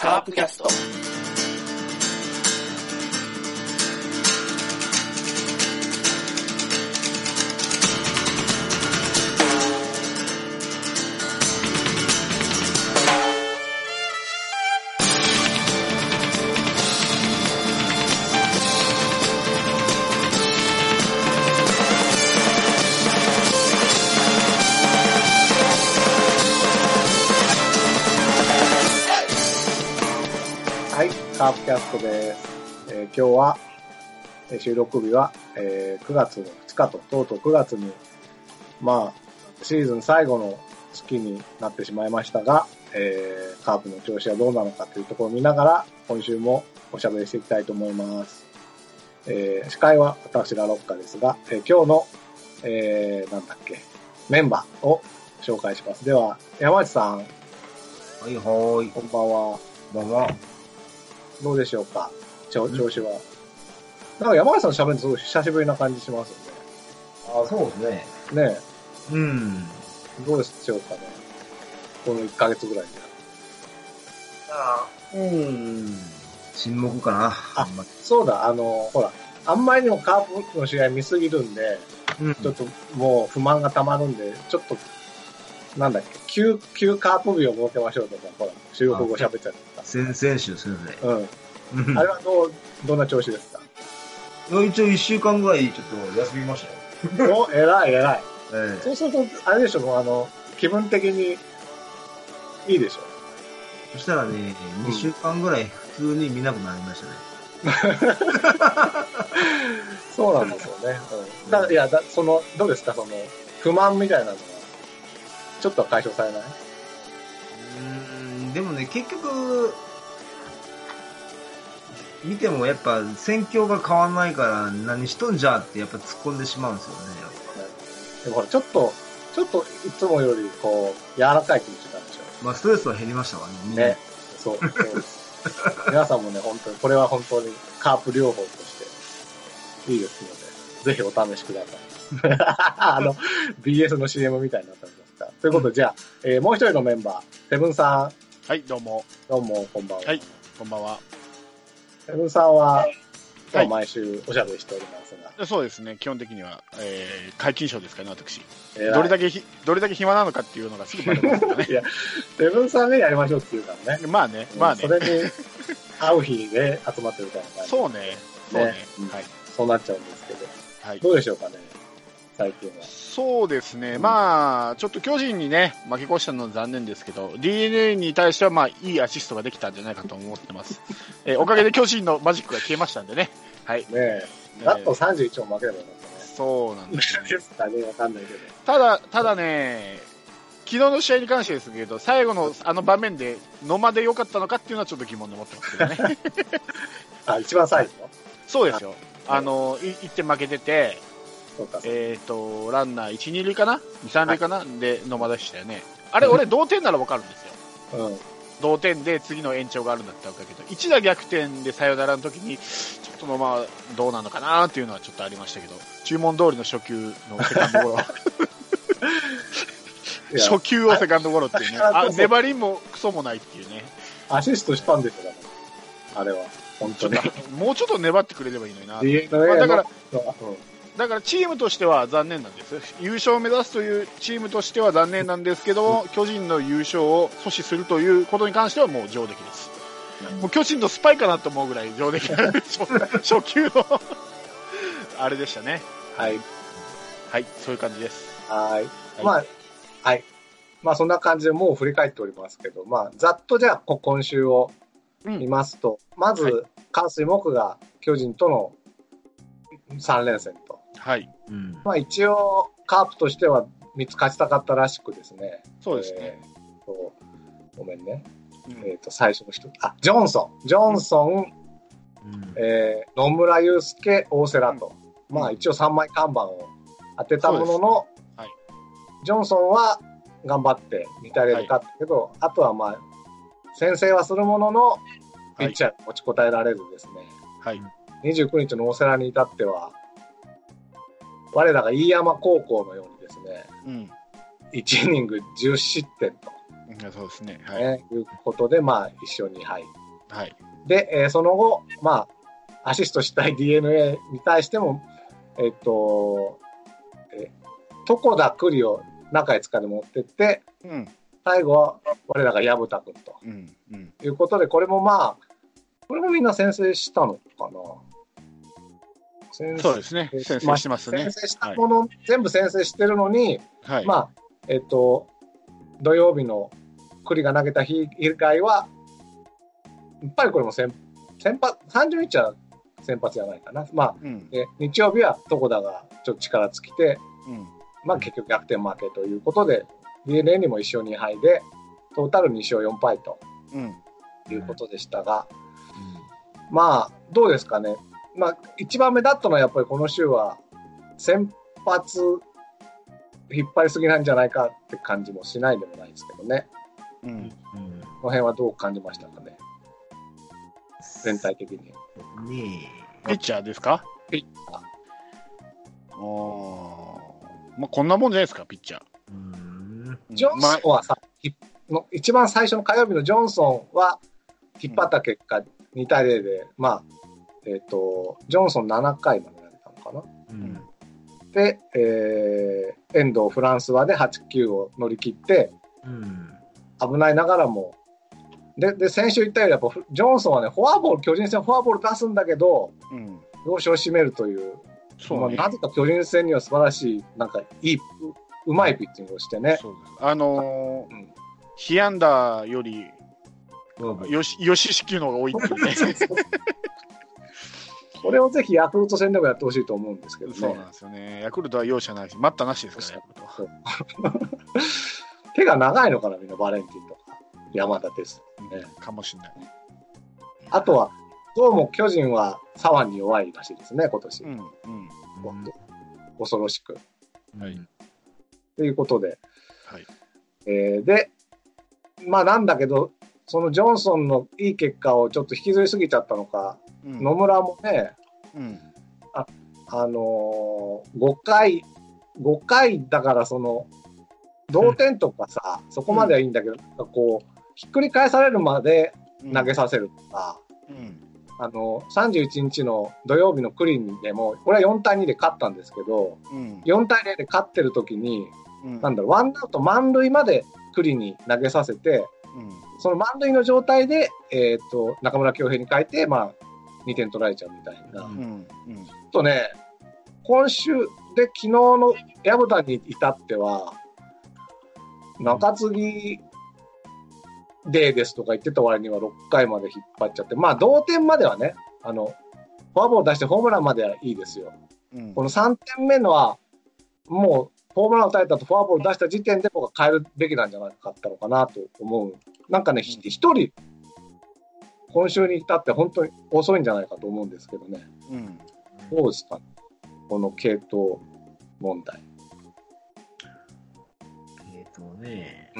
カープキャスト。キャストです。えー今日は、えー収録日は、えー9月の2日と、とうとう9月に、まあ、シーズン最後の月になってしまいましたが、えーカープの調子はどうなのかというところを見ながら、今週もおしゃべりしていきたいと思います。えー司会は私らロッカですが、えー今日の、えーなんだっけ、メンバーを紹介します。では、山内さん、はいはーい。こんばんは。こんばんは。どうでしょうか？調調子は。なんか山内さんの喋るのすごい久しぶりな感じしますあ、そうですね。よね。ねうん。え、どうでしょうかね？この1ヶ月ぐらいで。あうん。沈黙かな。あそうだ、あの、ほら、あんまりにもカープの試合見すぎるんで、うん。ちょっともう不満が溜まるんで、ちょっと、なんだっけ、旧、旧カープ日を設けましょうとか、ほら、収録後喋っちゃった。先々週ですね。うん。うんあれはどう、どんな調子ですか？一応一週間ぐらいちょっと休みましたよ。お、偉い偉い。ええそうすると、あれでしょ、もうあの、気分的にいいでしょ？そしたらね、2週間ぐらい普通に見なくなりましたね。そうなんですよね。うん、だいやだ、その、どうですか、その、不満みたいなのは、ちょっとは解消されない？うーん、でもね、結局、見てもやっぱ戦況が変わんないから何しとんじゃってやっぱ突っ込んでしまうんですよね。やっぱでもほら、ちょっと、ちょっといつもより、こう、柔らかい気持ちなんでしょまあストレスは減りましたわね。ね。そう。そうです 皆さんもね、本当に、これは本当にカープ療法として、いいですので、ぜひお試しください。あの、BS の CM みたいになったんですが。ということで、じゃあ、えーもう一人のメンバー、セブンさはい、どうも。ん、どうも、こんばんは。はいこんばんは。セブンさんは、はい今日毎週おしゃべりしておりますが、そうですね、基本的には、えー、解禁賞ですかね、私。えーどれだけひ、どれだけ暇なのかっていうのがすぐバレますからね。いや、セブンさんがやりましょうって言うからね。まあね、まあねそ。れに、会う日で集まってるみたいな感じ。そうね、そうね。ねうんはい。そうなっちゃうんですけど。はい。どうでしょうかね、最近は。そうですね、まあ、ちょっと巨人にね、負け越したのは残念ですけど、DNA に対しては、まあ、いいアシストができたんじゃないかと思ってます。えーおかげで巨人のマジックが消えましたんでね。はい。ねえ。だと31も負ければよかったね。そうなんですよねですかね、わかんないけど。ただ、ただね、昨日の試合に関してですけど、最後のあの場面で野間で良かったのかっていうのはちょっと疑問に思ってますけどね。あ、一番最後？そうですよ。あの、い1点負けてて。えっ、と、ランナー1、2塁かな ?2、3塁かな、で、野間でしたよね。あれ、俺、同点ならわかるんですよ。うん。同点で次の延長があるんだったらわかるけど、1打逆転でサヨナラの時に、ちょっと野間どうなのかなっていうのはちょっとありましたけど、注文通りの初球のセカンドゴロ。初球をセカンドゴロっていうね。あ、粘りもクソもないっていうね。アシストしたんですよ、だから。あれは。本当に。もうちょっと粘ってくれればいいのにな。まあだから、の、だからチームとしては残念なんです。優勝を目指すというチームとしては残念なんですけど、巨人の優勝を阻止するということに関してはもう上出来です。もう巨人のスパイかなと思うぐらい上出来な 初初球のあれでしたね。はい。はい、そういう感じです。はい。はいまあ、はい。まあ、そんな感じでもう振り返っておりますけど、まあ、ざっとじゃあ、こ今週をうん見ますと、まず、はい関水木が巨人との3連戦と。はい、うん。まあ、一応、カープとしては3つ勝ちたかったらしくですね。そうですね。えーとごめんね。うんえっ、と、最初の人。あ、ジョンソン。ジョンソン、うんえー野村祐介、大瀬良と。うんまあ、一応3枚看板を当てたものの、はいジョンソンは頑張って2対0で勝ったけど、あとはまあ、先制はするものの、ピッチャーに持ちこたえられずですね、はい、29日の大瀬良に至っては、我らが飯山高校のようにですね、うん、1イニング10失点と。うんそうですね。はい。ね、いうことで、まあ、一勝2敗。はい。で、えーその後、まあ、アシストしたい DNA に対しても、えっと、え床田栗を中5日で持ってって、うん。最後は我らが薮田君とうん。うん。いうことで、これもまあ、これもみんな先制したのかな。先制そうですね。先生してますね先。制したもの、全部先制してるのに、はい。まあ、えっと、土曜日の栗が投げた日以外は、やっぱりこれも先先発、30日は先発じゃないかな。まあ、うん。で日曜日は床田がちょっと力尽きて、うん。まあ結局逆転負けということで、DNA にも1勝2敗で、トータル2勝4敗とうん。いうことでしたが、まあ、どうですかね。まあ、一番目立ったのはやっぱりこの週は、先発、引っ張りすぎなんじゃないかって感じもしないでもないですけどね。うん。うん。この辺はどう感じましたかね？全体的に。ねピッチャーですか？ピッチャーおまあ、こんなもんじゃないですか、ピッチャー。え。うん。ジョンソンはさ、ひの一番最初の火曜日のジョンソンは引っ張った結果、2対0で、まあ、えっ、と、ジョンソン7回まで投げたのかな。うん。で、えー、遠藤フランスはで8、9を乗り切って、うん。危ないながらも、で、で、先週言ったように、やっぱフジョンソンはね、フォアボール、巨人戦フォアボール出すんだけど、うん。要所を締めるという、まあそうね。なぜか巨人戦には素晴らしい、なんかいい、ううまいピッチングをしてね。そうです。あのーうん被安打より、よし、よし支給の方が多いっていうね。これをぜひヤクルト戦でもやってほしいと思うんですけどねそうなん。ですよね。ヤクルトは容赦ないし、待ったなしですからね、手が長いのかな、みんな、バレンティンとか、山田です。ねかもしれない。あとは、どうも巨人は左腕に弱いらしいですね、今年。うん。うん。恐ろしく。はいということで。はい。えーで、まあなんだけど、そのジョンソンのいい結果をちょっと引きずりすぎちゃったのか、うん野村もね、うん。あのー、5回、5回だからその、同点とかさ、そこまではいいんだけど、なんかこう、ひっくり返されるまで投げさせるとか、うん。あの、31日の土曜日のクリーンでも、これは4対2で勝ったんですけど、うん。4対0で勝ってる時に、うん。なんだろう、ワンアウト満塁までクリに投げさせて、うん。その満塁の状態で、えっ、と、中村恭平に変えて、まあ、2点取られちゃうみたいな。うんちょうん。うん。っとね、今週で昨日の薮田に至っては、中継ぎデーですとか言ってた割には6回まで引っ張っちゃって、まあ同点まではね、あの、フォアボール出してホームランまではいいですよ。うんこの3点目のは、もう、ホームラン打たれたとフォアボール出した時点で僕は変えるべきなんじゃなかったのかなと思う。なんかね、ひ一人、今週に至って本当に遅いんじゃないかと思うんですけどね。うん。どうですかこの系統問題。えっとね。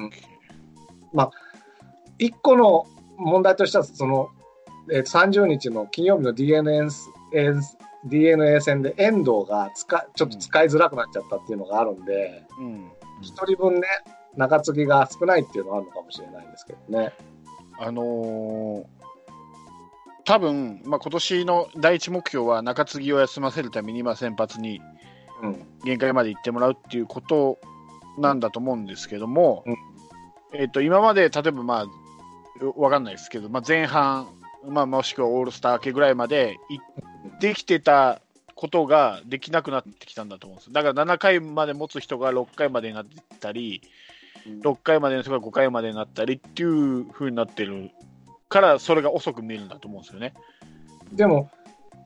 一個の問題としては、その、えー30日の金曜日の DNA, DNA 戦で遠藤が使いちょっと使いづらくなっちゃったっていうのがあるんで、うん。一人分ね、中継ぎが少ないっていうのはあるのかもしれないんですけどね。あのー多分、まあ、今年の第一目標は中継ぎを休ませるために、まあ、先発にうん。限界まで行ってもらうっていうことなんだと思うんですけども、うんえっと今まで例えば、まあ、わかんないですけど、まあ、前半、まあ、もしくはオールスター明けぐらいまで行ってきてたことができなくなってきたんだと思うんです。だから7回まで持つ人が6回までになったり、6回までの人が5回までになったりっていう風になってるから、それが遅く見えるんだと思うんですよね。でも、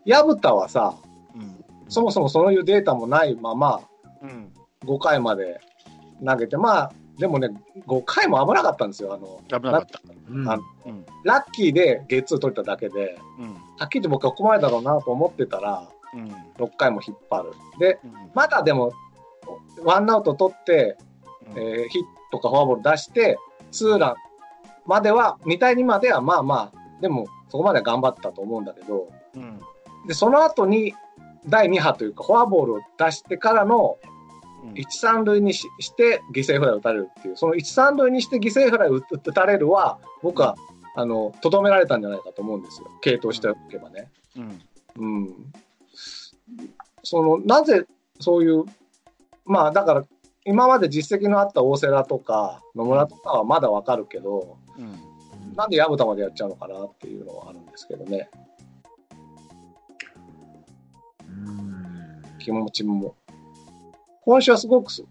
薮田はさ、うん。そもそもそういうデータもないままうん。5回まで投げて、まあ、でもね、5回も危なかったんですよ。あの、危なかった。ラッキーでゲッツー取れただけで、うん。はっきり言って僕はここまでだろうなと思ってたら、うん。6回も引っ張る。で、うんまだでも、ワンアウト取って、うんえーヒットかフォアボール出して、ツーランまでは、2対2まではまあまあ、でもそこまでは頑張ったと思うんだけど、うん。で、その後に第2波というか、フォアボールを出してからの、うん1、3塁にしして犠牲フライを打たれるっていう、その1、3塁にして犠牲フライを打打たれるは、僕は、あの、とどめられたんじゃないかと思うんですよ。継投しておけばね。うん。うん。その、なぜ、そういう、まあ、だから、今まで実績のあった大瀬良とか野村とかはまだわかるけど、うん。なんで薮田までやっちゃうのかなっていうのはあるんですけどね、うん。気持ちも。今週はすごくす、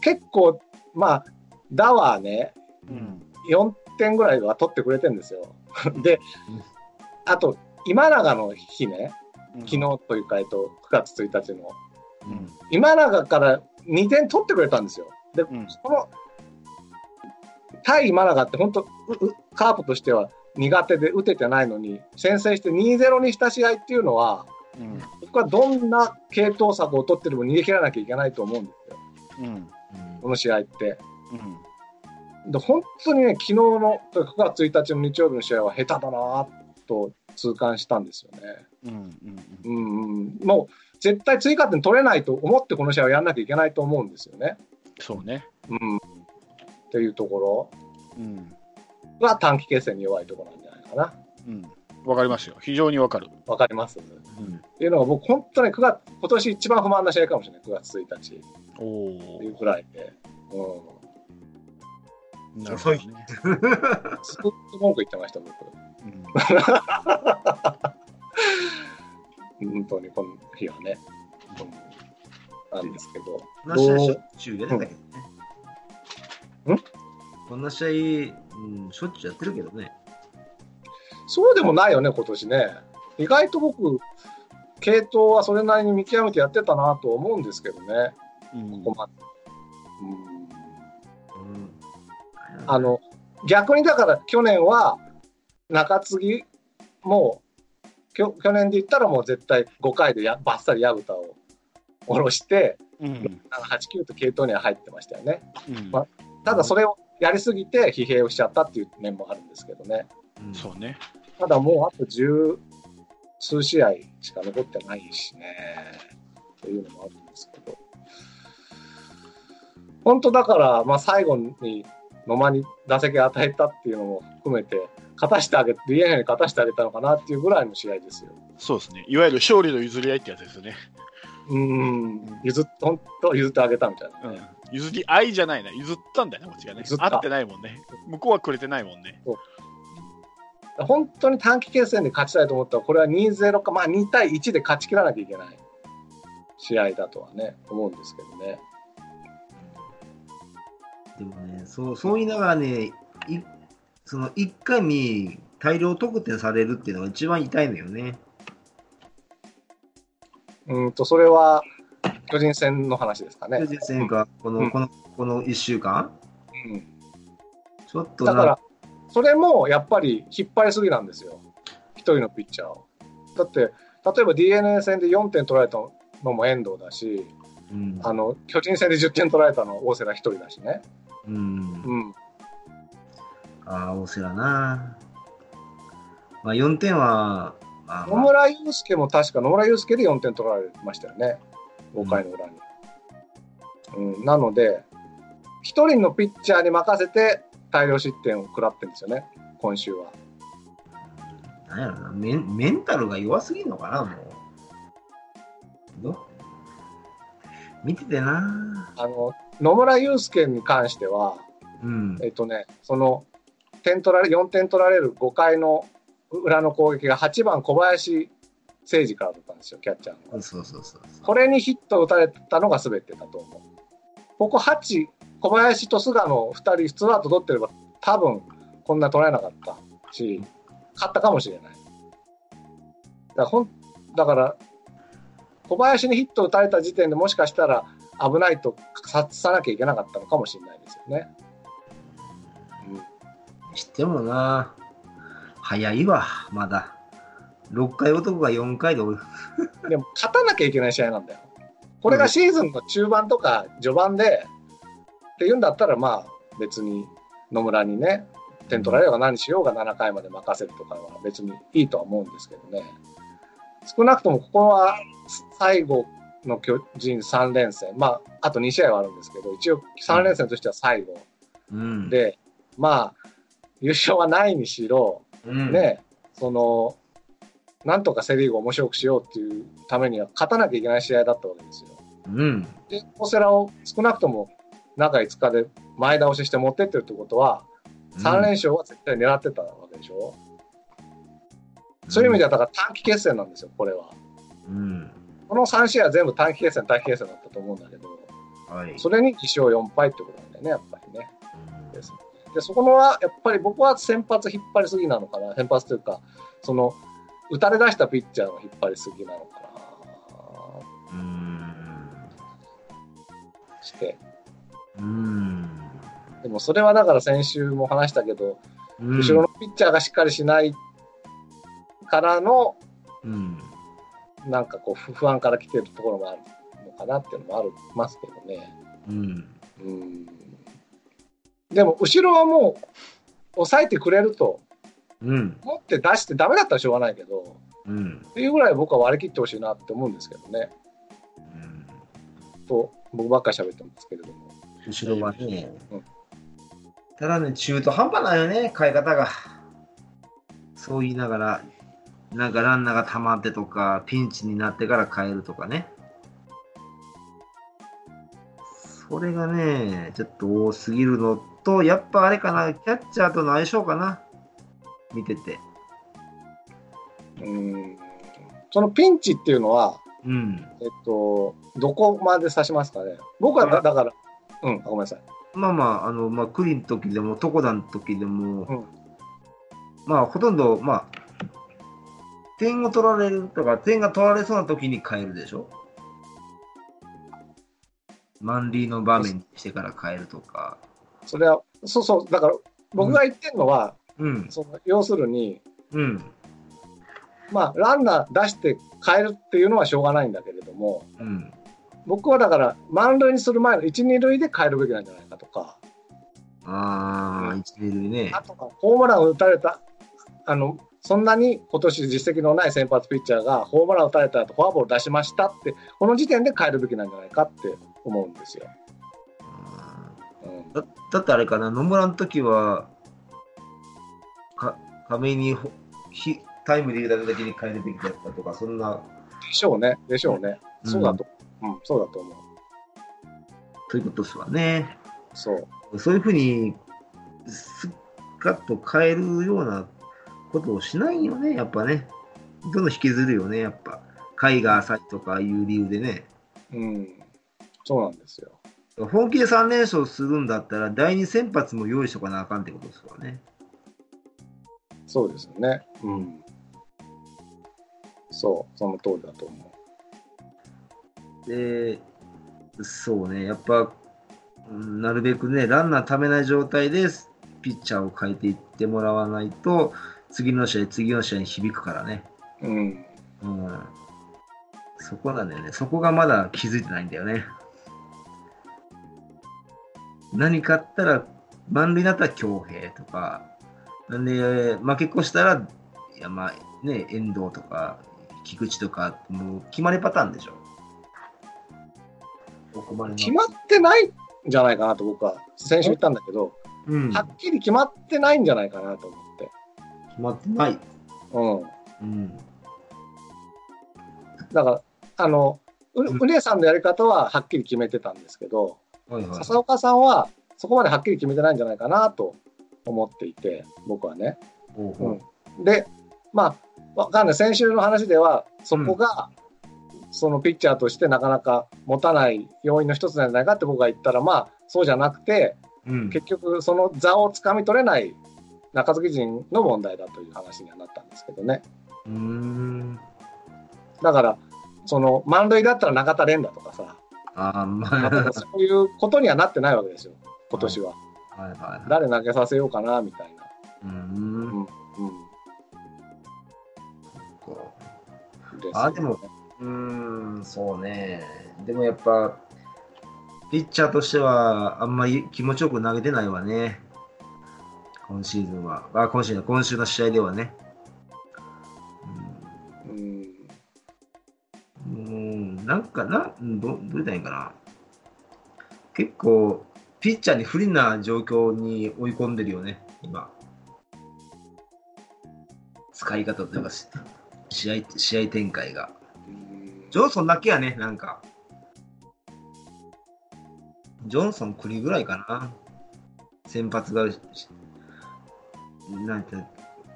結構、まあ、ダはね、うん。4点ぐらいは取ってくれてるんですよ。で、あと、今永の日ね、昨日というか、えっと、9月1日の、うん。今永から2点取ってくれたんですよ。で、うんこの、対今永って本当、カープとしては苦手で打ててないのに、先制して2-0にした試合っていうのは、うん。僕はどんな系統策を取ってでも逃げ切らなきゃいけないと思うんですよ。うん。この試合って。うん。で本当にね、昨日のというか9月1日の日曜日の試合は下手だなと痛感したんですよね。うん。うんうん、もう絶対追加点取れないと思ってこの試合をやらなきゃいけないと思うんですよね。そうね。うん、っていうとこうん。ろが短期決戦に弱いところなんじゃないかな。うん。わかりますよ。非常にわかる。わかります、うん。っていうのが僕、本当に9月、今年一番不満な試合かもしれない、9月1日おっていうお。ぐらいで。うなるほどね。ん。すごく文句言ってました、僕。うん。本当にこの日はね。うん、なんですけど。こんな試合しょっちゅうやってたけどね。んこんな試合、うん、しょっちゅうやってるけどね。そうでもないよね、今年ね。意外と僕、系統はそれなりに見極めてやってたなと思うんですけどね、うんここまで。うんうん。あの逆にだから去年は中継ぎもきょ去年で言ったらもう絶対5回でやバッサリ薮田を下ろしてうん。8、9と系統には入ってましたよね。うんまただそれをやりすぎて疲弊をしちゃったっていう面もあるんですけどね。うんそうね。ただもうあと十数試合しか残ってないしね。というのもあるんですけど。本当だから、まあ最後に野間に打席与えたっていうのも含めて、勝たしてあげ、DNA に勝たしてあげたのかなっていうぐらいの試合ですよ。そうですね。いわゆる勝利の譲り合いってやつですよね。うん、譲っ、本当譲ってあげたみたいな。うん。譲り合いじゃないな。譲ったんだよね、こっちがね合ってないもんね。向こうはくれてないもんね。本当に短期決戦で勝ちたいと思ったら、これは2-0か、まあ2対1で勝ち切らなきゃいけない試合だとはね、思うんですけどね。でもね、そうそう言いながらね、いその1回に大量得点されるっていうのが一番痛いのよね。うんと、それは、巨人戦の話ですかね。巨人戦がこの、うんこのこの1週間、うんちょっとなだから、それもやっぱり引っ張りすぎなんですよ。一人のピッチャーを。だって、例えば DNA 戦で4点取られたのも遠藤だし、うんあの、巨人戦で10点取られたのは大瀬良一人だしね。うん、うん。ああ、大瀬良な。まあ、4点は、まあ、野まあ、村祐介も確か野村祐介で4点取られましたよね。5回の裏に。うん、なので、一人のピッチャーに任せて大量失点を食らってるんですよね、今週は。なんやろなメン、メンタルが弱すぎんのかな、もう。ど見ててな。あの、野村祐介に関しては、うん。えっとね、その、点取られ、4点取られる5回の裏の攻撃が8番小林誠司からだったんですよ、キャッチャーの。そうそうそうそう。これにヒットを打たれたのが全てだと思う。ここ8、小林と菅野2人、普通アウト取ってれば、多分こんな取られなかったし、勝ったかもしれない。だからほんだから、小林にヒットを打たれた時点でもしかしたら危ないと察さなきゃいけなかったのかもしれないですよね。してもな、早いわ、まだ。6回男が4回で俺、でも勝たなきゃいけない試合なんだよ。これがシーズンの中盤とか序盤で、っていうんだったら、まあ別に野村にね、点取られようが何しようが7回まで任せるとかは別にいいとは思うんですけどね。少なくともここは最後の巨人3連戦、まあ、あと2試合はあるんですけど、一応3連戦としては最後うん。で、まあ、優勝はないにしろ、うん、ね、その、なんとかセ・リーグを面白くしようっていうためには勝たなきゃいけない試合だったわけですよ。うん。で、大瀬良を少なくとも中5日で前倒しして持ってってるってことは、3連勝は絶対狙ってたわけでしょ？そういう意味では、だから短期決戦なんですよ、これは。うん。この3試合は全部短期決戦、短期決戦だったと思うんだけど、はい。それに2勝4敗ってことなんだよね、やっぱりね。ですで、そこのは、やっぱり僕は先発引っ張りすぎなのかな、先発というか、その、打たれ出したピッチャーの引っ張りすぎなのかな、うん。して。うん。でもそれはだから先週も話したけど、うん。後ろのピッチャーがしっかりしないからの、うん。なんかこう、不不安から来てるところもあるのかなっていうのもありますけどね。うん。うん。でも、後ろはもう、抑えてくれると、うん。持って出してダメだったらしょうがないけど、うん。っていうぐらい僕は割り切ってほしいなって思うんですけどね。と、僕ばっかり喋ってますけれども。後ろはねうん。ただね、中途半端なんよね、変え方が。そう言いながら、なんかランナーが溜まってとか、ピンチになってから変えるとかね。それがね、ちょっと多すぎるのと、やっぱあれかな、キャッチャーとの相性かな。見てて。うん。そのピンチっていうのは、うん。えっと、どこまで指しますかね。僕はだだから、うん、ごめんなさい。まあまあ、あの、まあ、クリの時でも、床田の時でも、うんまあ、ほとんど、まあ、点を取られるとか、点が取られそうな時に変えるでしょ？満塁の場面にしてから変えるとか。それは、そうそう、だから、僕が言ってるのは、うん、その要するに、うん、まあ、ランナー出して変えるっていうのはしょうがないんだけれども、うん。僕はだから、満塁にする前の1、2塁で変えるべきなんじゃないかとか、ああ、うん一塁塁ねあ。とはホームランを打たれた、あの、そんなに今年実績のない先発ピッチャーがホームランを打たれた後フォアボール出しましたって、この時点で変えるべきなんじゃないかって思うんですよ。あうんーだだってあれかな、野村の時は、か亀井にほひタイムリー入れた時に変えるべきだったとか、そんな、でしょうね。でしょうね。うんそうだと、うん、そうだと思う。そういうことですわね。そう。そういうふうに、すっかっと変えるようなことをしないよね、やっぱね。どんどん引きずるよね、やっぱ。回が浅いとかいう理由でね。うん。そうなんですよ。本気で3連勝するんだったら、第2先発も用意しとかなあかんってことですわね。そうですよね。うん。そう、その通りだと思で、そうね、やっぱ、うんなるべくね、ランナーためない状態でピッチャーを変えていってもらわないと、次の試合、次の試合に響くからね。う。うん。うん。そこなんだよね。そこがまだ気づいてないんだよね。何かあったら、満塁になったら強兵とか、なんで、負け越したら、いや、まあ、ね、遠藤とか、菊池とか、もう決まりパターンでしょ。決まってないんじゃないかなと僕は、先週言ったんだけど、うん、はっきり決まってないんじゃないかなと思って。決まってない。うん。うん。だから、あの、ううんうねさんのやり方ははっきり決めてたんですけど、はいはい。笹岡さんはそこまではっきり決めてないんじゃないかなと思っていて、僕はね。ほうほうで、まあ、わかんない。先週の話では、そこが、そのピッチャーとしてなかなか持たない要因の一つなんじゃないかって僕が言ったら、まあ、そうじゃなくて、うん。結局、その座をつかみ取れない中継ぎ陣の問題だという話にはなったんですけどね。うーん。だから、その満塁だったら中田連打とかさ、ああ、ままああ、そういうことにはなってないわけですよ、今年は。はいはいはい。誰投げさせようかな、みたいな。うーん。うん。こですよねあでもうん、そうね。でもやっぱ、ピッチャーとしては、あんまり気持ちよく投げてないわね。今シーズンは。あ、今シーズン、今週の試合ではね。うん。うん、なんかな、どどう言ったらいいんかな。結構、ピッチャーに不利な状況に追い込んでるよね、今。使い方というか、試合試合展開が。ジョンソンだけやね、なんか。ジョンソン国ぐらいかな。先発が、なんて、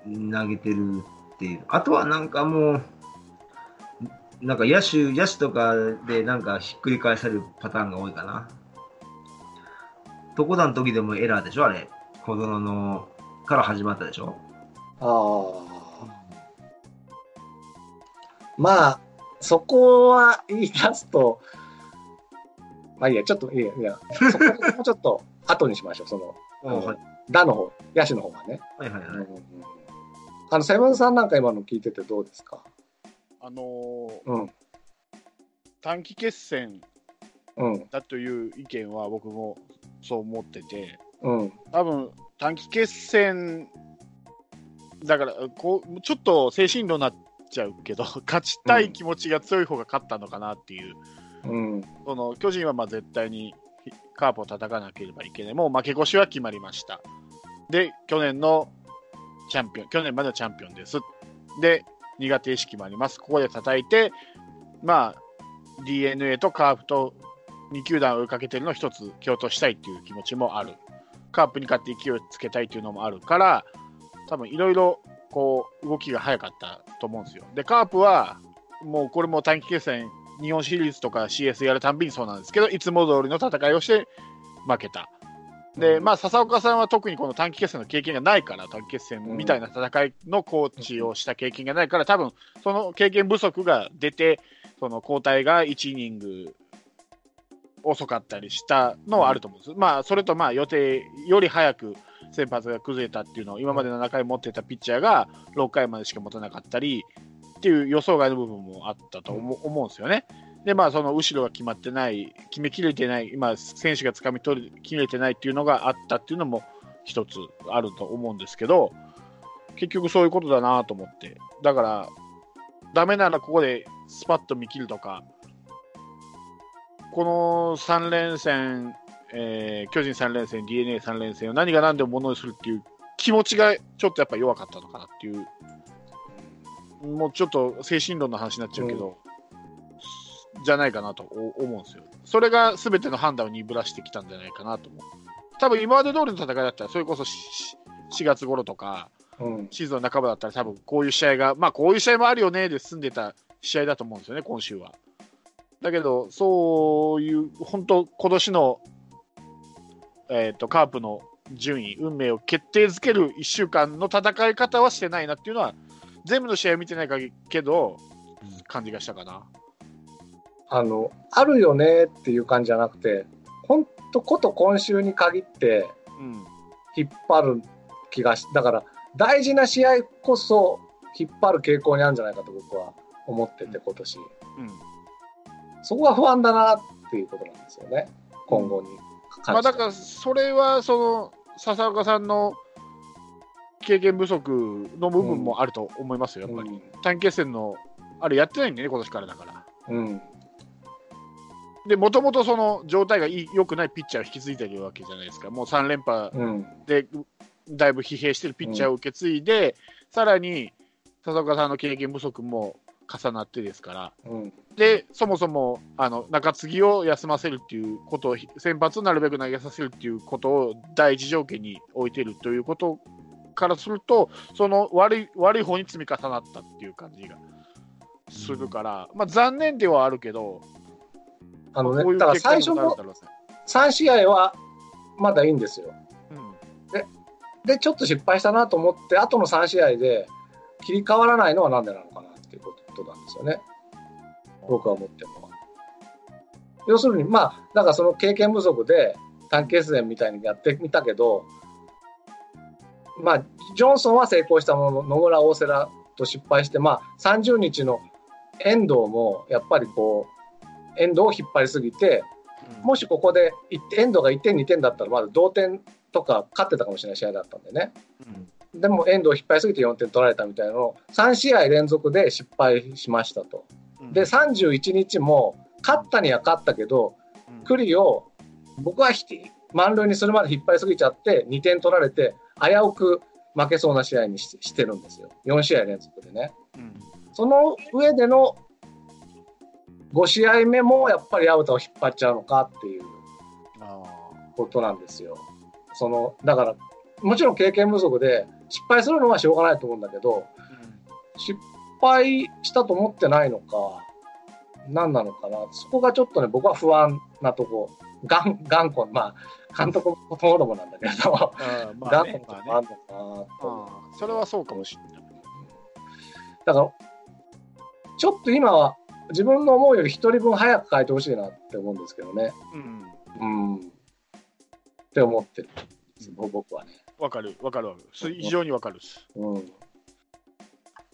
投げてるっていう。あとはなんかもう、なんか野手、野手とかでなんかひっくり返されるパターンが多いかな。特段の時でもエラーでしょあれ。小園の、から始まったでしょああ。まあ、そこは言い出すと、まあいいや、ちょっと、いいや、いや、そこもうちょっと後にしましょう、その、あのはい。打の方、野手の方がね。はいはいはい。うん。あの、セブンさんなんか今の聞いててどうですか？あのーうん、短期決戦うん、だという意見は僕もそう思ってて、うん、多分短期決戦だからこうちょっと精神論になっちゃうけど勝ちたい気持ちが強い方が勝ったのかなっていう、うん、その巨人はまあ絶対にカープを叩かなければいけない。もう負け越しは決まりました。で去年のチャンピオン去年までのチャンピオンです。で苦手意識もあります。ここで叩いてまあ d n a とカープと2球団を追いかけてるのを一つ蹴落としたいっていう気持ちもある。カープに勝って勢いをつけたいっていうのもあるから多分いろいろこう動きが早かったと思うんですよ。でカープはもうこれも短期決戦日本シリーズとか CS やるたんびにそうなんですけどいつも通りの戦いをして負けた。で、まあ、笹岡さんは特にこの短期決戦の経験がないから、短期決戦みたいな戦いのコーチをした経験がないから、多分その経験不足が出て、その交代が1イニング遅かったりしたのはあると思うんです。まあ、それとまあ予定より早く先発が崩れたっていうのを、今まで7回持ってたピッチャーが6回までしか持たなかったりっていう予想外の部分もあったと思うん。ですよね。で、まあ、その後ろが決まってない、決めきれてない、今、選手が掴み取りきれてないっていうのがあったっていうのも一つあると思うんですけど、結局そういうことだなと思って、だから、ダメならここでスパッと見切るとか、この3連戦、えー巨人3連戦、d n a 3連戦を何が何でもものにするっていう気持ちがちょっとやっぱ弱かったのかなっていう、もうちょっと精神論の話になっちゃうけど、じゃないかなと思うんですよ。それが全ての判断を鈍らしてきたんじゃないかなと思う。多分今まで通りの戦いだったら、それこそし4月頃とか、うん、シーズンの半ばだったら、多分こういう試合が、まあこういう試合もあるよねで済んでた試合だと思うんですよね、今週は。だけど、そういう、本当、今年の、えー、とカープの順位、運命を決定づける1週間の戦い方はしてないなっていうのは、全部の試合見てないけど、感じがしたかな。あの、あるよねっていう感じじゃなくて、ほんとこと今週に限ってうん。引っ張る気がし、だから大事な試合こそ引っ張る傾向にあるんじゃないかと僕は思ってて、今年。うん。そこが不安だなっていうことなんですよね、今後に関して。まあだから、それは、その、笹岡さんの経験不足の部分もあると思いますよ、やっぱり。短期決戦の、あれやってないんでね、今年からだから。うん。うん。で、もともとその状態が良くないピッチャーを引き継いでるわけじゃないですか。もう3連覇うん。で、だいぶ疲弊してるピッチャーを受け継いで、さらに、笹岡さんの経験不足も重なってですから。うん。で、そもそも、あの、中継ぎを休ませるっていうことを、先発をなるべく投げさせるっていうことを第一条件に置いてるということからすると、その悪い、悪い方に積み重なったっていう感じがするから、まあ残念ではあるけど、あのこういね、だからう結果に最初のもなるだろうね3試合はまだいいんですよ。うんで、ちょっと失敗したなと思って、後の3試合で切り替わらないのはなんでなのかなっていうことなんですよね。僕は思ってるのは。要するに、まあ、だからその経験不足で短期決戦みたいにやってみたけど、まあ、ジョンソンは成功したものの、野村、大瀬良と失敗して、まあ、30日の遠藤も、やっぱりこう、遠藤を引っ張りすぎて、もしここで1点遠藤が1点、2点だったら、まだ同点とか勝ってたかもしれない試合だったんでね。うんでも遠藤を引っ張りすぎて4点取られたみたいなのを3試合連続で失敗しましたと。うんで、31日も、勝ったには勝ったけど、うん栗を、僕は満塁にするまで引っ張りすぎちゃって、2点取られて、危うく負けそうな試合にししてるんですよ。4試合連続でね。うんその上での5試合目もやっぱりアウトを引っ張っちゃうのかっていうあことなんですよ。その、だから、もちろん経験不足で失敗するのはしょうがないと思うんだけど、ー失敗したと思ってないのか、何なのかな。そこがちょっとね、僕は不安なとこ。頑頑固、まあ、監督もともどもなんだけど、あ ーまあ頑固なとこあるのかなと思うそれはそうかもしれない。だから、ちょっと今は自分の思うより一人分早く変えてほしいなって思うんですけどね。うん。うん。って思ってる。僕はね。わかる、わかるわかる。す非常にわかるっす。うん。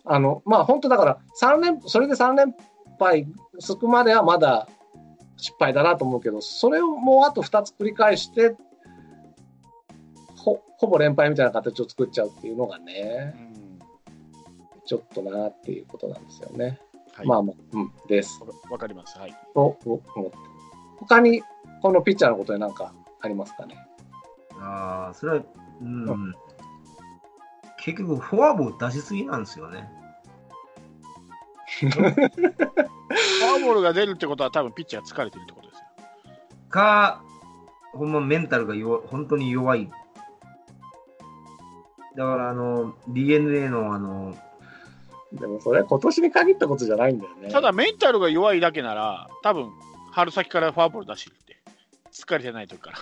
あの、まあ本当だから、三連、それで3連敗すくまではまだ失敗だなと思うけど、それをもうあと2つ繰り返して、ほ、ほぼ連敗みたいな形を作っちゃうっていうのがうね、ん。ちょっとなっていうことなんですよね。はい。まあまあ、うん、です。わわかります。はい。と思ってる。他に、このピッチャーのことで何かありますかね？ああ、それは、うん。結局、フォアボール出しすぎなんですよね。フォアボールが出るってことは多分ピッチャーが疲れてるってことですよ。か、ほんまメンタルが弱本当に弱い。だから、あの、DNA の、あの、でもそれは今年に限ったことじゃないんだよね。ただメンタルが弱いだけなら、多分春先からフォアボール出してるって。疲れてない時から。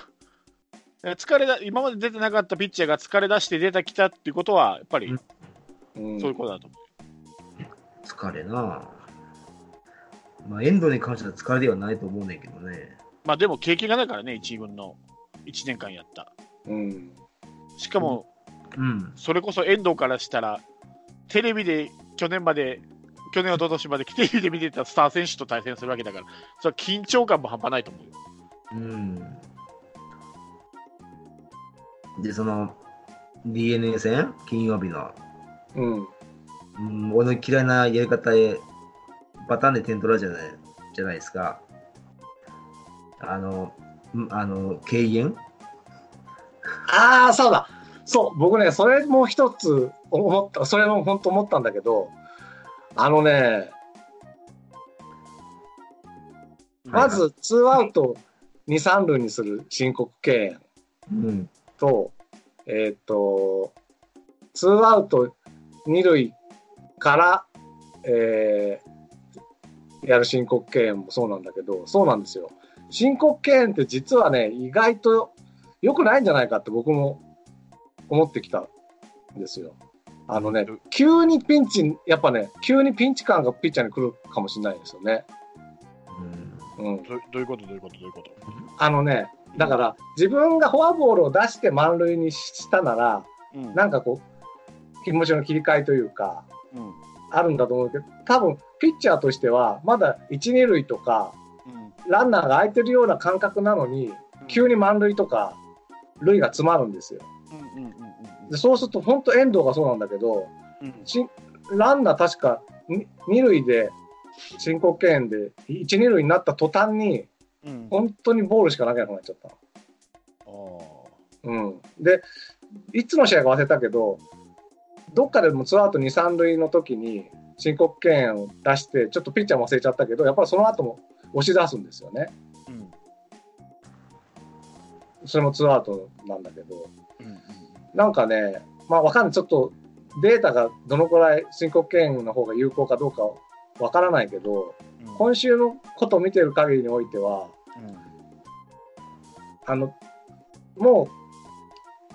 疲れだ今まで出てなかったピッチャーが疲れ出して出てきたっていうことは、やっぱりうんそういうことだと思疲れな。まあ、エンドに関しては疲れではないと思うねんけどね。う。まあでも経験がないからね、1軍の1年間やった。うん。しかも、うん。それこそ遠藤からしたら、テレビで去年まで、去年、一昨年までテレビで見てたスター選手と対戦するわけだから、それは緊張感も半端ないと思うよ。うん。で、その、DNA 戦金曜日の、うん。うん、俺の嫌いなやり方へ、パターンで点取られじゃない、じゃないですか。あの、んあの、敬遠ああ、そうだ。そう、僕ね、それも一つ思った、それも本当思ったんだけど、あのね、まず、ツーアウト2、3塁にする申告敬遠うん。と、えっ、と、ツーアウト2塁から、えーやる申告敬遠もそうなんだけど、そうなんですよ。申告敬遠って実はね、意外と良くないんじゃないかって僕も思ってきたんですよ。あのね、急にピンチ、やっぱね、急にピンチ感がピッチャーに来るかもしれないですよね。うんうん。どうどういうことどういうことどういうこと？あのね、だから自分がフォアボールを出して満塁にしたなら、うん。なんかこう、気持ちの切り替えというか、うん。あるんだと思うけど、多分、ピッチャーとしては、まだ1、2塁とか、うん。ランナーが空いてるような感覚なのに、急に満塁とか、塁が詰まるんですよ。でそうすると、本当遠藤がそうなんだけど、ランナー確かに2塁で、申告敬遠で1、2塁になった途端に、うん。本当にボールしか投げなくなっちゃった。うん。で、いつの試合か忘れたけど、どっかでもツーアウト2、3塁の時に申告敬遠を出して、ちょっとピッチャーも忘れちゃったけど、やっぱりその後も押し出すんですよね。うん。それもツーアウトなんだけど、うんうんなんかね、まあわかんない。ちょっとデータがどのくらい申告敬遠の方が有効かどうかわからないけど、うん。今週のことを見てる限りにおいては、うんあの、も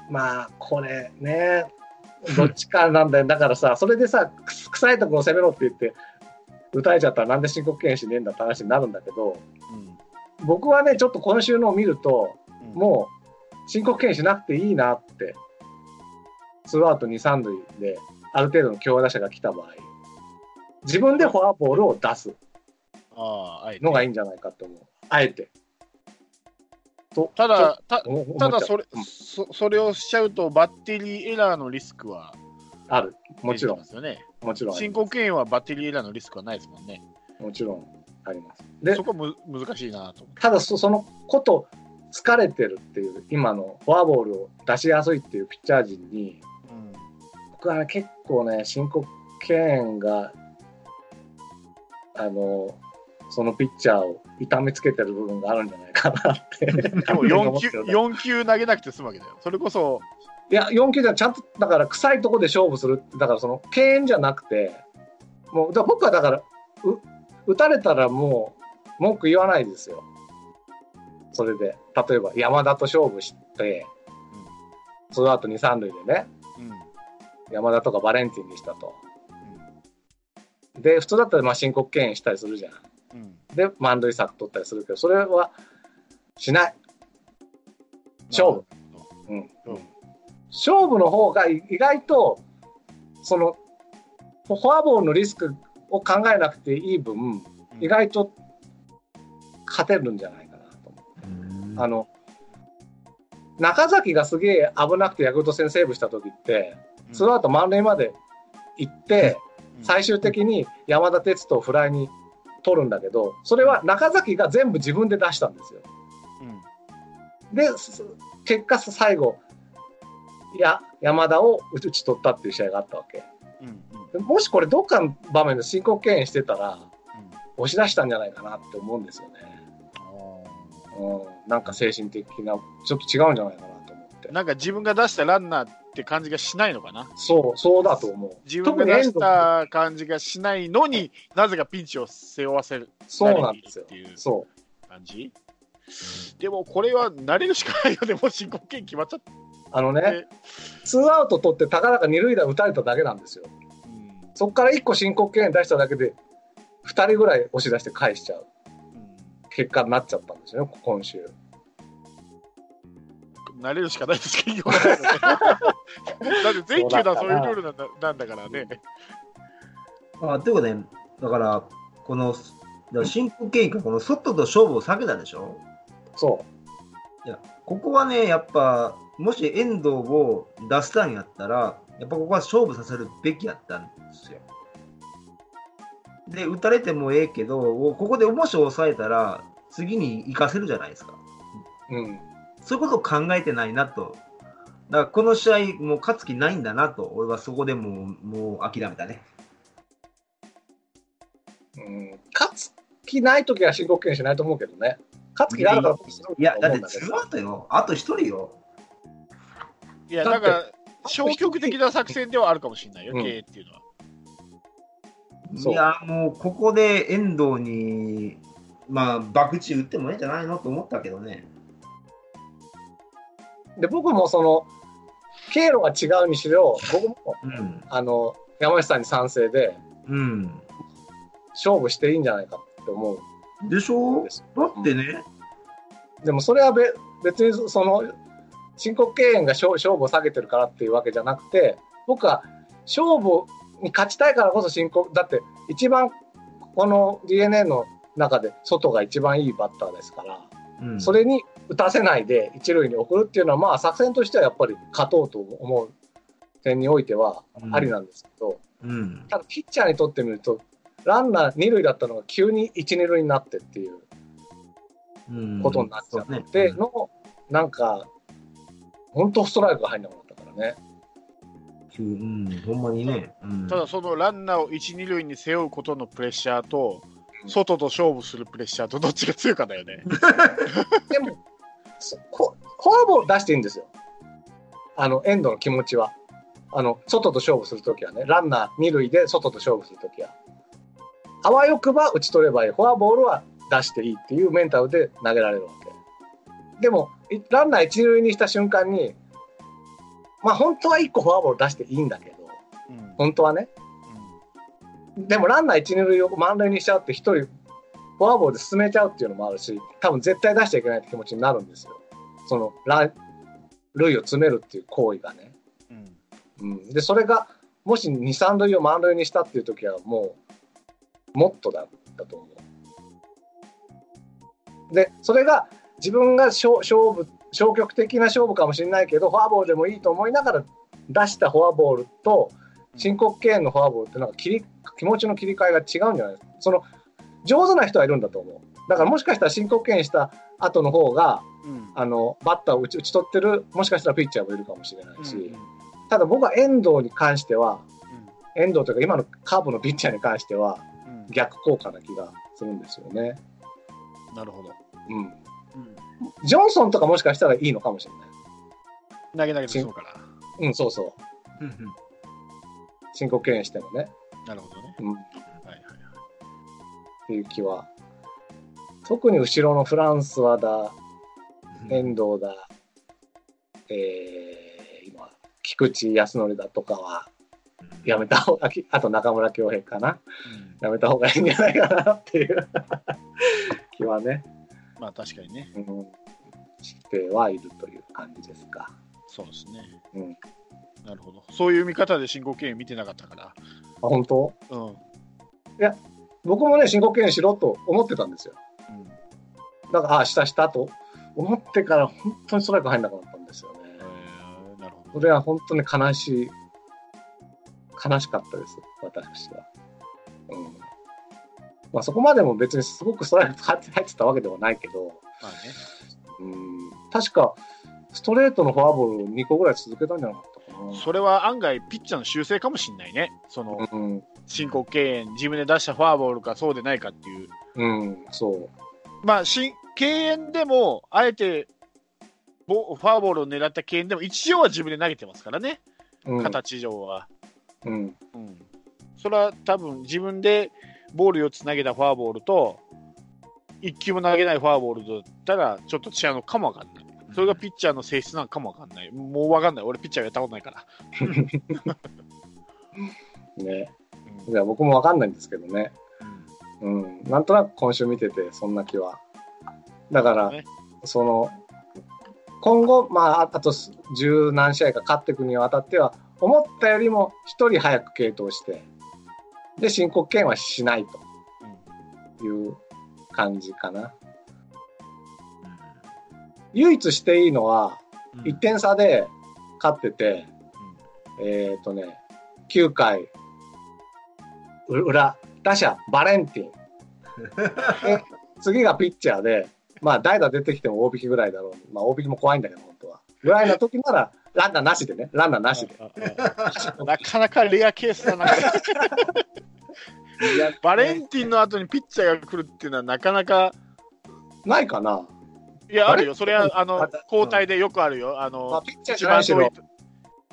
う、まあ、これね、どっちかなんだよ。だからさ、それでさ、臭いところを攻めろって言って、打たれちゃったらなんで申告敬遠しねえんだって話になるんだけど、僕はね、ちょっと今週のを見ると、うんもう申告敬遠しなくていいなって、ツーアウト2、3塁で、ある程度の強打者が来た場合、自分でフォアボールを出すのがいいんじゃないかと思う。あえて。とただ、たただそれ、うんそそれをしちゃうと、バッテリーエラーのリスクはある。もちろん出てきま、すよね。もちろん。申告敬遠はバッテリーエラーのリスクはないですもんね。もちろんあります。でそ、こむ難しいなと思ただそそのこと疲れてるっていう、今のフォアボールを出しやすいっていうピッチャー陣に、う。僕はね、結構ね、申告敬遠が、あの、そのピッチャーを痛めつけてる部分があるんじゃないかなって。でも4球、4球投げなくて済むわけだよ。それこそ、いや、4球じゃちゃんと、だから臭いところで勝負する。だからその、敬遠じゃなくて、もう、だ僕はだから、う、打たれたらもう、文句言わないですよ。それで、例えば山田と勝負して、ツーアウト2、3塁でね、うん。山田とかバレンティンにしたと。で、普通だったらまあ申告敬遠したりするじゃん。うん。で、満塁策取ったりするけど、それはしない。勝負。うん。うん勝負の方が意外と、その、フォアボールのリスクを考えなくていい分、意外と勝てるんじゃないかなと思う。うんあの、中崎がすげえ危なくてヤクルト戦セーブした時って、うんツーアウト満塁まで行って、うん最終的に山田哲人をフライに取るんだけど、それは中崎が全部自分で出したんですよ。うん。で、す結果最後、いや、山田を打ち取ったっていう試合があったわけ。うん。でもしこれどっかの場面で申告敬遠してたら、うん。押し出したんじゃないかなって思うんですよね。うん、なんか精神的な、ちょっと違うんじゃないかなと思って。なんか自分が出したランナーって感じがしないのかなそう、そうだと思う。自分が出した感じがしないのになぜかピンチを背負わせるそうなんですよっていうそ感じでもこれは慣れるしかないよね、もう申告敬遠決まっちゃって。う。あのね、ツーアウト取って、たかだか二塁打打たれただけなんですよ。うんそこから一個申告敬遠出しただけで、二人ぐらい押し出して返しちゃううん結果になっちゃったんですよね、今週。慣れるしかないですけど、だって全球団そういうルールなんだなんだからね。あということで、だから、この、だから申告敬遠がこの外と勝負を避けたでしょ？そここはね、やっぱ、もし遠藤を出したんやったら、やっぱここは勝負させるべきやったんですよ。で、打たれてもええけど、ここでもし抑えたら、次に行かせるじゃないですか。う。うん。そういうことを考えてないなと。だからこの試合、もう勝つ気ないんだなと、俺はそこでもうもう諦めたね。うん、勝つ気ないときは申告敬遠しないと思うけどね。勝つ気があるからいや、だってと思うんだけどツーアウトよ。あと一人よ。いや、だから、消極的な作戦ではあるかもしれないよ、うん経営っていうのは。いや、もうここで遠藤に、まあ、博打打ってもええんじゃないのと思ったけどね。で、僕もその、経路が違うにしろ、僕も、うん。あの、山下さんに賛成で、うん。勝負していいんじゃないかって思うんでしょ？だってね、でもそれはべ別にその申告敬遠が勝勝負を下げてるからっていうわけじゃなくて僕は勝負に勝ちたいからこそ申告だって一番この d n a の中で外が一番いいバッターですから、うん、それに打たせないで一塁に送るっていうのはまあ作戦としてはやっぱり勝とうと思う点においてはありなんですけど、うん。ただピッチャーにとってみるとランナー二塁だったのが急に一二塁になってっていううんことになっちゃそうねっての、なんか、本当ストライクが入んなかったからね。急うん、ほんまにね。うん、ただ、そのランナーを1、2塁に背負うことのプレッシャーと、うん外と勝負するプレッシャーと、どっちが強いかだよね。でも、フォアボール出していいんですよ。あの、エンドの気持ちは。あの、外と勝負するときはね、ランナー二塁で外と勝負するときは。あわよくば打ち取ればいい。フォアボールは出していいっていうメンタルで投げられるわけ。でも、いランナー一塁にした瞬間に、まあ本当は一個フォアボール出していいんだけど、うん本当はね。でもランナー一二塁を満塁にしちゃうって一人フォアボールで進めちゃうっていうのもあるし多分絶対出しちゃいけないって気持ちになるんですよ。そのラン塁を詰めるっていう行為がね、うん。うん、でそれがもし二三塁を満塁にしたっていう時はもうもっとだだと思う。でそれが自分が勝勝負消極的な勝負かもしれないけどフォアボールでもいいと思いながら出したフォアボールと申告敬遠のフォアボールってなんか切り気持ちの切り替えが違うんじゃないですか。その上手な人はいるんだと思う。だからもしかしたら申告敬遠した後の方が、うん。あの、バッターを打ち打ち取ってる、もしかしたらピッチャーもいるかもしれないし、うんただ僕は遠藤に関しては、うん遠藤というか今のカープのピッチャーに関してはうん逆効果な気がするんですよね。なるほど。うん。うんジョンソンとかもしかしたらいいのかもしれない。投げ投げでそうから。うん、そうそう。うんうん申告敬遠してもね。なるほどね。うん。っ。ていう気は。特に後ろのフランスはだ、遠藤だ、えー、今、菊池康則だとかは、やめた方が、あと中村恭平かな。うんやめた方がいいんじゃないかなっていう 気はね、まあ確かにね。うん、してはいるという感じですか。そうですね。うん。なるほど。そういう見方で申告敬遠見てなかったから。あ、本当？うん。うん。僕もね、申告敬遠しろと思ってたんですよ。だから、あ、したしたと思ってから本当にストライク入んなかったんですよね。えーなるほそど。れは本当に悲しい、悲しかったです、私は。うん。まあそこまでも別にすごくストライク入ってたわけではないけど、まあね。うん、確かストレートのフォアボールを2個ぐらい続けたんじゃなか。それは案外ピッチャーの修正かもしれないね。そのうん、申告敬遠、自分で出したフォアボールかそうでないかっていう。うん、そう。まあ、し敬遠でも、あえてボフォアボールを狙った敬遠でも、一応は自分で投げてますからね、うん、形上は。うん、うん。それは多分自分でボール4つ投げたフォアボールと、1球も投げないフォアボールだったら、ちょっと違うのかもわかんない。それがピッチャーの性質なのかもわかんない。もうわかんない。俺、ピッチャーやったことないから。ね。うんじゃあ僕もわかんないんですけどね。うんうん、なんとなく今週見てて、そんな気は。だから、ねその、今後、まあ、ああと十何試合か勝っていくにあたっては、思ったよりも一人早く継投して、で、申告敬遠はしないという感じかな。唯一していいのは、うん1点差で勝ってて、えっ、とね、9回、う裏、打者、バレンティン。で次がピッチャーで、まあ代打出てきても大引きぐらいだろう。まあ大引きも怖いんだけど、本当は。ぐらいの時なら、ランナーなしでね、ランナーなしで。なかなかレアケースだな。バレンティンの後にピッチャーが来るっていうのはなかなか、ないかないや、あるよ。それは、あの交代でよくあるよ。あまあの、ピッチャー一じゃない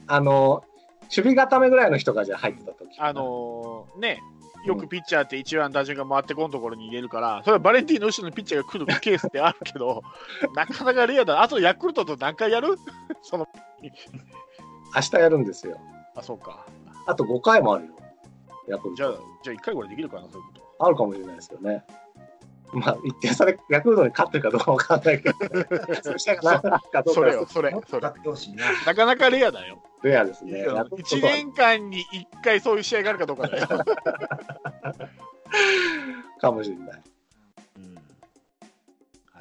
あの、守備固めぐらいの人がじゃあ入ってた時。あのーね、よくピッチャーって一番打順が回ってこんところに入れるから、それはバレンティンの後ろにピッチャーが来るケースってあるけど、なかなかレアだ。あとヤクルトと何回やる？その、明日やるんですよ。あ、そうか。あと5回もあるよ。ヤクルじゃあト。、じゃあ1回ぐらいできるかな、そういうこと。あるかもしれないですよね。まあ、1点差でヤクルトに勝ってるかどうかわかんないけど、そうしたらなかどうかそれよ、それそれ使。ってほしいな。なかなかレアだよ。レアですね。ヤクルト1年間に1回そういう試合があるかどうかだよ。かもしれない。うんは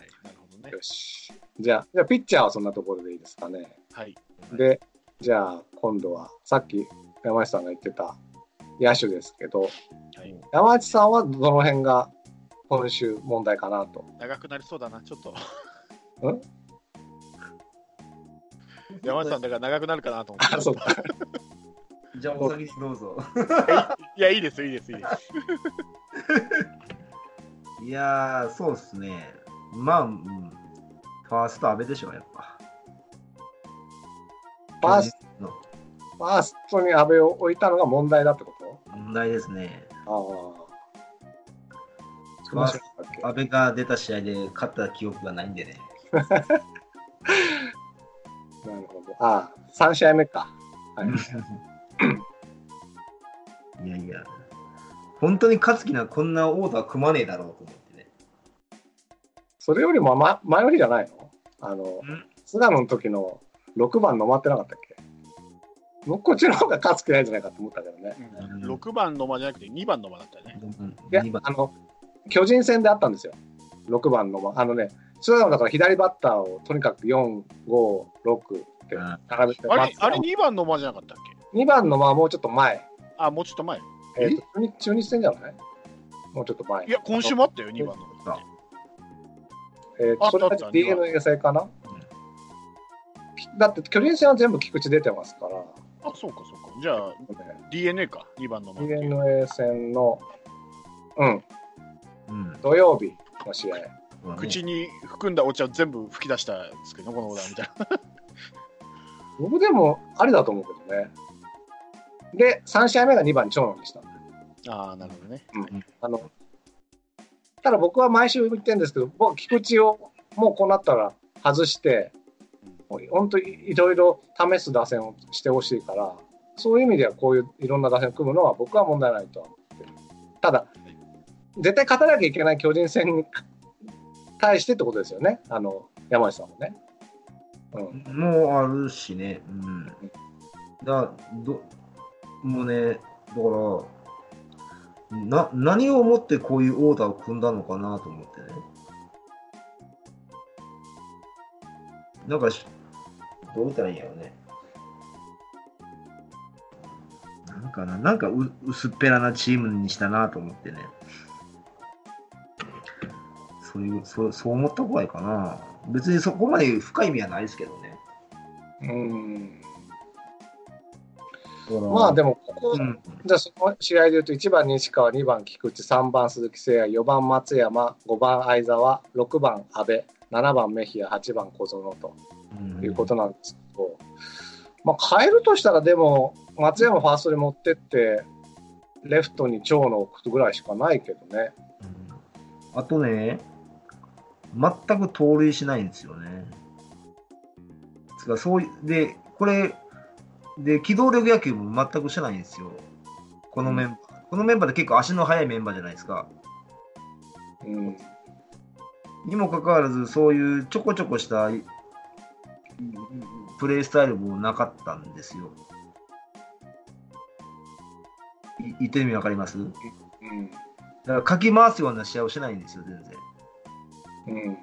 い、なるほどね。よし。じゃあ、じゃあピッチャーはそんなところでいいですかね。はい。で、じゃあ今度は、さっき山内さんが言ってた野手ですけど、はい、山内さんはどの辺が今週問題かなと。長くなりそうだな、ちょっと。ん？山内さんだから長くなるかなと思って。あ、そうか。じゃあお先にどうぞ。いや、いいです、いいです、いいです。いやー、そうっすね。まあ、うん。ファースト阿部でしょ、やっぱ。ファースのファーストに阿部を置いたのが問題だってこと？問題ですね。ああ。そんな知らなかったっけ？阿部が出た試合で勝った記憶がないんでね。なるほど。ああ、3試合目か。はい。いやいや、本当に勝つ気ならこんなオーダー組まねえだろうと思ってね。それよりも、ま、前の日じゃないの？あのん、菅野の時の6番飲まってなかったっけ？僕こっちの方が勝つ気ないんじゃないかと思ったけどね。うん6番の間じゃなくて2番の間だったよね。うんいやあの、巨人戦であったんですよ。6番の、あのね、菅野だから左バッターをとにかく4、5、6って並べて、あれ、松あれ2番の間じゃなかったっけ？2番のまあもうちょっと前。あ、もうちょっと前。えっ、と中日、中日戦じゃない？もうちょっと前。いや、今週もあったよ、2番の。あえーあそれは DNA 戦かな、だって巨人戦は全部菊池出てますから、あ、そうか、そうか。じゃあ、DNA か、2番のマン DNA 戦の、うん、うん。土曜日の試合。そうだね口に含んだお茶を全部吹き出したんですけど、このオーダーみたいな。僕でもありだと思うけどね。で、3試合目が2番長野でした。ああ、なるほどね。あの、ただ僕は毎週言ってるんですけど、僕、菊池をもうこうなったら外して、もう本当にいろいろ試す打線をしてほしいから、そういう意味ではこういういろんな打線を組むのは僕は問題ないとは思ってる。ただ、絶対勝たなきゃいけない巨人戦に対してってことですよね。あの、山内さんもね。うん。もうあるしね。うん。だどもうね、だから、な、何をもってこういうオーダーを組んだのかなと思ってね。なんか、どう言ったらいいんやろね。なんかな、なんかう薄っぺらなチームにしたなと思ってね。そういう、そうそう思った方がいいかな。別にそこまで深い意味はないですけどね。うん。ままあでも、ここ、うん、じゃあその試合でいうと1番西川、2番菊池、3番鈴木誠也、4番松山、5番相澤、6番阿部、7番メヒア、8番小園ということなんですけど、まあ変えるとしたらでも松山ファーストに持ってって、レフトに長野を置くぐらいしかないけどね。うんあとね、全く盗塁しないんですよね。つかそういで、これ、で、機動力野球も全くしてないんですよ。このメンバー。このメンバーで結構足の速いメンバーじゃないですか。うん。にもかかわらず、そういうちょこちょこしたいプレースタイルもなかったんですよ。い言ってる意味わかります？だうん。からかき回すような試合をしないんですよ、全然。うん。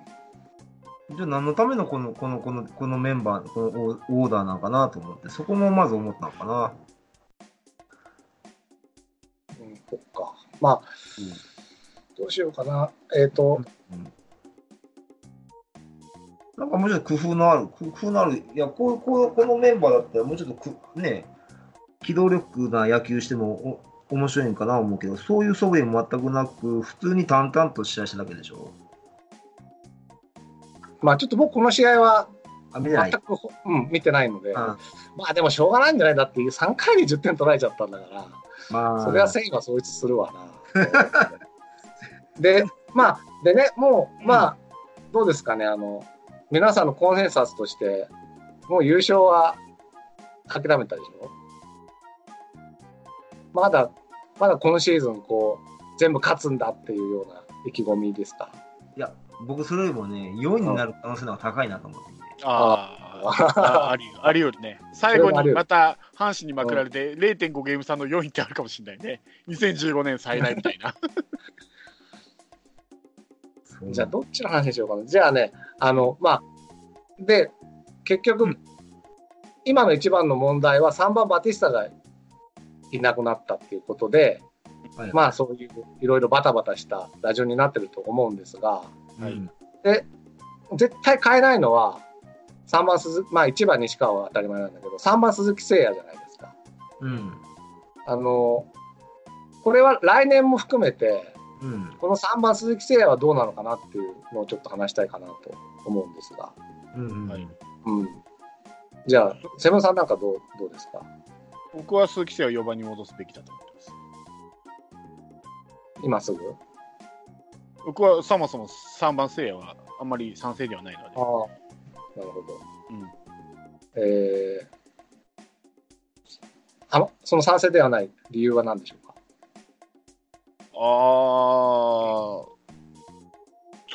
じゃあ何のためのこのこのこのこのメンバー、このオーダーなのかなと思って、そこもまず思ったのかな。うん、そっか。まあ、どうしようかな。えっ、と、なんかもうちょっと工夫のある、工夫のある、いや、こうこうこのメンバーだったらもうちょっとくね、機動力な野球してもお面白いんかな思うけど、そういう素振りも全くなく、普通に淡々と試合しただけでしょ。まあちょっと僕この試合は全。く、うん、見てないので、あまあでもしょうがないんじゃない？だって3回に10点取られちゃったんだから、まあ、それは戦意は喪失するわな。で、まあ、でね、もう、まあ、どうですかね、あの、皆さんのコンセンサスとして、もう優勝は諦めたでしょ？まだ、まだ今シーズン、こう、全部勝つんだっていうような意気込みですか？僕それよりもね、4位になる可能性の方が高いなと思っていて。あーあ、ありありよるね。最後にまた阪神にまくられて0.5ゲーム差の4位ってあるかもしれないね。2015年最大みたいな。じゃあ、どっちの話にしようかな。じゃあね、あの、まあ、で、結局、うん今の一番の問題は3番バティスタがいなくなったっていうことで、はいまあそういういろいろバタバタした打順になってると思うんですが、はいうんで、絶対変えないのは、3番鈴まあ1番西川は当たり前なんだけど、3番鈴木誠也じゃないですか。うん。あの、これは来年も含めて、うん。この3番鈴木誠也はどうなのかなっていうのをちょっと話したいかなと思うんですが。うん。はいうん。じゃあ、セブンさんなんかどうどうですか？僕は鈴木誠也を4番に戻すべきだと思ってます。今すぐ？僕はそもそも3番誠也はあんまり賛成ではないので。ああ、なるほど。うんえー、あの、その賛成ではない理由は何でしょうか？あー、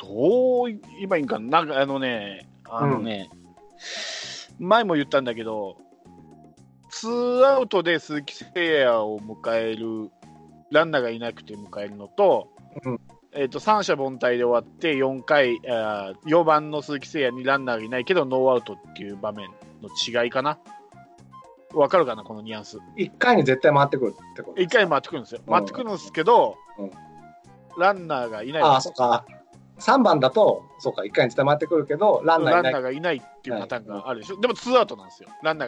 どう言えばいいんかな？なんかあのね、あのね、前も言ったんだけど、ツーアウトで鈴木誠也を迎える、ランナーがいなくて迎えるのと、うんえー、と三者凡退で終わって4回あー4番の鈴木誠也にランナーがいないけどノーアウトっていう場面の違いかなわかるかなこのニュアンス一回に絶対回ってくるってこと1回回ってくるんですようん回ってくるんですけど、うんランナーがいない。ああ、そっか。3番だと、そうか、1回に伝まってくるけど、ランナーがいないっていうパターンがあるでしょ。でもツーアウトなんですよ。ランナー